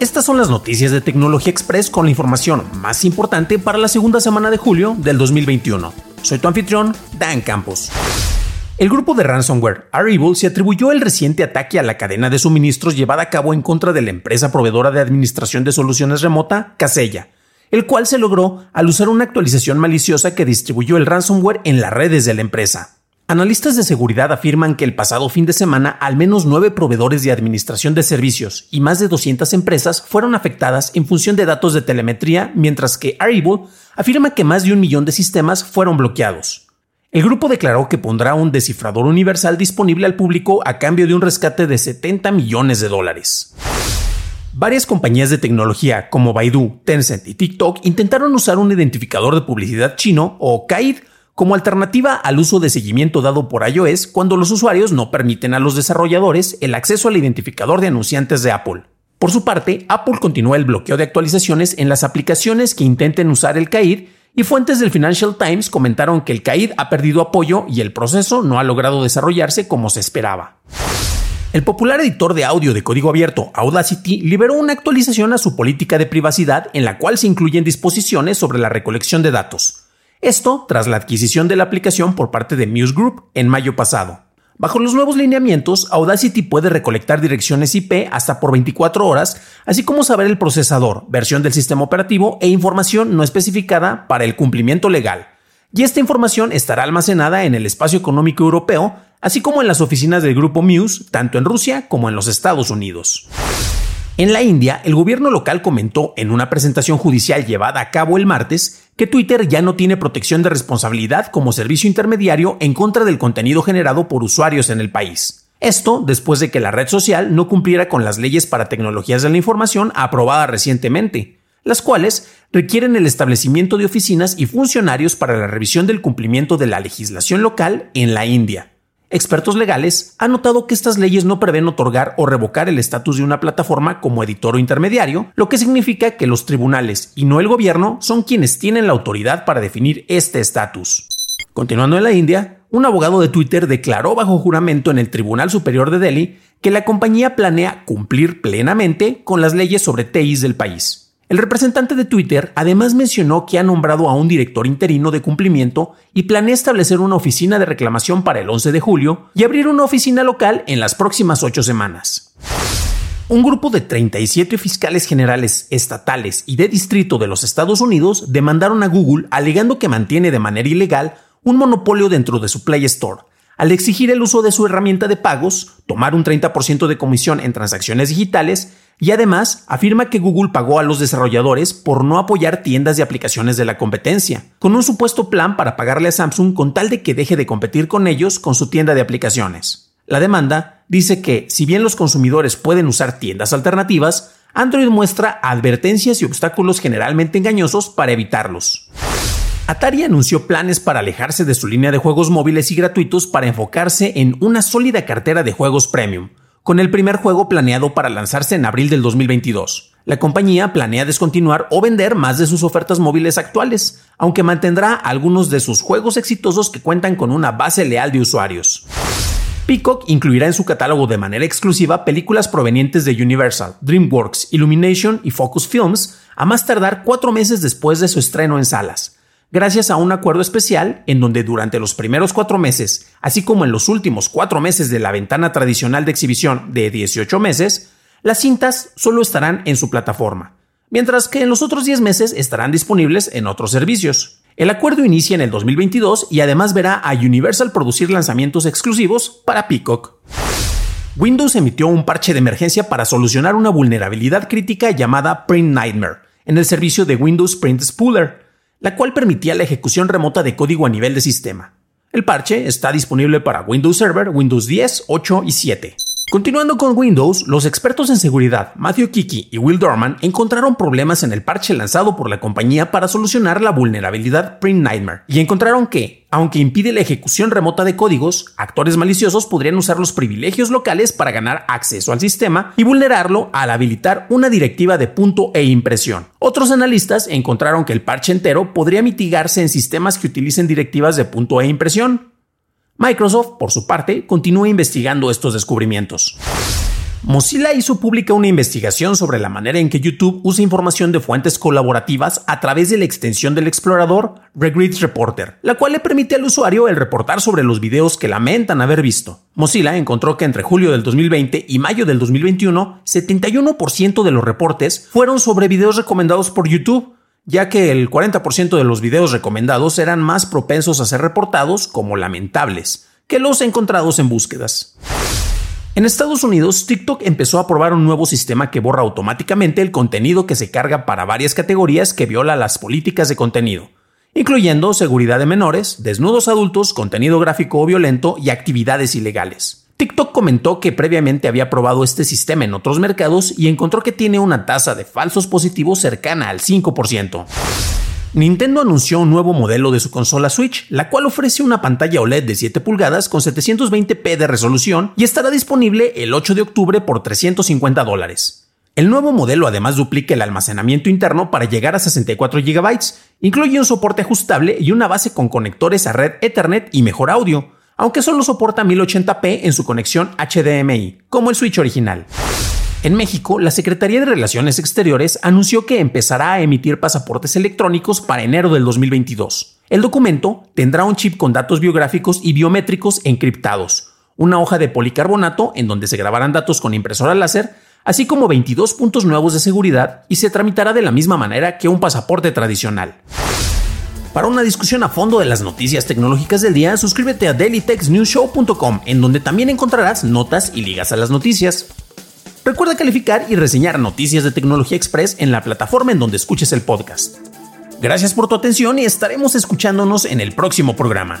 Estas son las noticias de Tecnología Express con la información más importante para la segunda semana de julio del 2021. Soy tu anfitrión, Dan Campos. El grupo de ransomware Arrival se atribuyó el reciente ataque a la cadena de suministros llevada a cabo en contra de la empresa proveedora de administración de soluciones remota, Casella, el cual se logró al usar una actualización maliciosa que distribuyó el ransomware en las redes de la empresa. Analistas de seguridad afirman que el pasado fin de semana al menos nueve proveedores de administración de servicios y más de 200 empresas fueron afectadas en función de datos de telemetría, mientras que Arrival afirma que más de un millón de sistemas fueron bloqueados. El grupo declaró que pondrá un descifrador universal disponible al público a cambio de un rescate de 70 millones de dólares. Varias compañías de tecnología como Baidu, Tencent y TikTok intentaron usar un identificador de publicidad chino o KAID como alternativa al uso de seguimiento dado por iOS cuando los usuarios no permiten a los desarrolladores el acceso al identificador de anunciantes de Apple. Por su parte, Apple continúa el bloqueo de actualizaciones en las aplicaciones que intenten usar el CAID y fuentes del Financial Times comentaron que el CAID ha perdido apoyo y el proceso no ha logrado desarrollarse como se esperaba. El popular editor de audio de código abierto Audacity liberó una actualización a su política de privacidad en la cual se incluyen disposiciones sobre la recolección de datos. Esto tras la adquisición de la aplicación por parte de Muse Group en mayo pasado. Bajo los nuevos lineamientos, Audacity puede recolectar direcciones IP hasta por 24 horas, así como saber el procesador, versión del sistema operativo e información no especificada para el cumplimiento legal. Y esta información estará almacenada en el espacio económico europeo, así como en las oficinas del grupo Muse, tanto en Rusia como en los Estados Unidos. En la India, el gobierno local comentó en una presentación judicial llevada a cabo el martes que Twitter ya no tiene protección de responsabilidad como servicio intermediario en contra del contenido generado por usuarios en el país. Esto después de que la red social no cumpliera con las leyes para tecnologías de la información aprobadas recientemente, las cuales requieren el establecimiento de oficinas y funcionarios para la revisión del cumplimiento de la legislación local en la India. Expertos legales han notado que estas leyes no prevén otorgar o revocar el estatus de una plataforma como editor o intermediario, lo que significa que los tribunales y no el gobierno son quienes tienen la autoridad para definir este estatus. Continuando en la India, un abogado de Twitter declaró bajo juramento en el Tribunal Superior de Delhi que la compañía planea cumplir plenamente con las leyes sobre TIs del país. El representante de Twitter además mencionó que ha nombrado a un director interino de cumplimiento y planea establecer una oficina de reclamación para el 11 de julio y abrir una oficina local en las próximas ocho semanas. Un grupo de 37 fiscales generales estatales y de distrito de los Estados Unidos demandaron a Google alegando que mantiene de manera ilegal un monopolio dentro de su Play Store, al exigir el uso de su herramienta de pagos, tomar un 30% de comisión en transacciones digitales y además afirma que Google pagó a los desarrolladores por no apoyar tiendas de aplicaciones de la competencia, con un supuesto plan para pagarle a Samsung con tal de que deje de competir con ellos con su tienda de aplicaciones. La demanda dice que, si bien los consumidores pueden usar tiendas alternativas, Android muestra advertencias y obstáculos generalmente engañosos para evitarlos. Atari anunció planes para alejarse de su línea de juegos móviles y gratuitos para enfocarse en una sólida cartera de juegos premium, con el primer juego planeado para lanzarse en abril del 2022. La compañía planea descontinuar o vender más de sus ofertas móviles actuales, aunque mantendrá algunos de sus juegos exitosos que cuentan con una base leal de usuarios. Peacock incluirá en su catálogo de manera exclusiva películas provenientes de Universal, DreamWorks, Illumination y Focus Films, a más tardar cuatro meses después de su estreno en salas gracias a un acuerdo especial en donde durante los primeros cuatro meses, así como en los últimos cuatro meses de la ventana tradicional de exhibición de 18 meses, las cintas solo estarán en su plataforma, mientras que en los otros 10 meses estarán disponibles en otros servicios. El acuerdo inicia en el 2022 y además verá a Universal producir lanzamientos exclusivos para Peacock. Windows emitió un parche de emergencia para solucionar una vulnerabilidad crítica llamada Print Nightmare en el servicio de Windows Print Spooler, la cual permitía la ejecución remota de código a nivel de sistema. El parche está disponible para Windows Server, Windows 10, 8 y 7. Continuando con Windows, los expertos en seguridad Matthew Kiki y Will Dorman encontraron problemas en el parche lanzado por la compañía para solucionar la vulnerabilidad Print Nightmare y encontraron que, aunque impide la ejecución remota de códigos, actores maliciosos podrían usar los privilegios locales para ganar acceso al sistema y vulnerarlo al habilitar una directiva de punto e impresión. Otros analistas encontraron que el parche entero podría mitigarse en sistemas que utilicen directivas de punto e impresión, Microsoft, por su parte, continúa investigando estos descubrimientos. Mozilla hizo pública una investigación sobre la manera en que YouTube usa información de fuentes colaborativas a través de la extensión del explorador Regret Reporter, la cual le permite al usuario el reportar sobre los videos que lamentan haber visto. Mozilla encontró que entre julio del 2020 y mayo del 2021, 71% de los reportes fueron sobre videos recomendados por YouTube, ya que el 40% de los videos recomendados eran más propensos a ser reportados como lamentables que los encontrados en búsquedas. En Estados Unidos, TikTok empezó a probar un nuevo sistema que borra automáticamente el contenido que se carga para varias categorías que viola las políticas de contenido, incluyendo seguridad de menores, desnudos adultos, contenido gráfico o violento y actividades ilegales. TikTok comentó que previamente había probado este sistema en otros mercados y encontró que tiene una tasa de falsos positivos cercana al 5%. Nintendo anunció un nuevo modelo de su consola Switch, la cual ofrece una pantalla OLED de 7 pulgadas con 720p de resolución y estará disponible el 8 de octubre por 350 dólares. El nuevo modelo además duplica el almacenamiento interno para llegar a 64 GB, incluye un soporte ajustable y una base con conectores a red Ethernet y mejor audio, aunque solo soporta 1080p en su conexión HDMI, como el Switch original. En México, la Secretaría de Relaciones Exteriores anunció que empezará a emitir pasaportes electrónicos para enero del 2022. El documento tendrá un chip con datos biográficos y biométricos encriptados, una hoja de policarbonato en donde se grabarán datos con impresora láser, así como 22 puntos nuevos de seguridad y se tramitará de la misma manera que un pasaporte tradicional. Para una discusión a fondo de las noticias tecnológicas del día, suscríbete a dailytechnewshow.com, en donde también encontrarás notas y ligas a las noticias. Recuerda calificar y reseñar Noticias de Tecnología Express en la plataforma en donde escuches el podcast. Gracias por tu atención y estaremos escuchándonos en el próximo programa.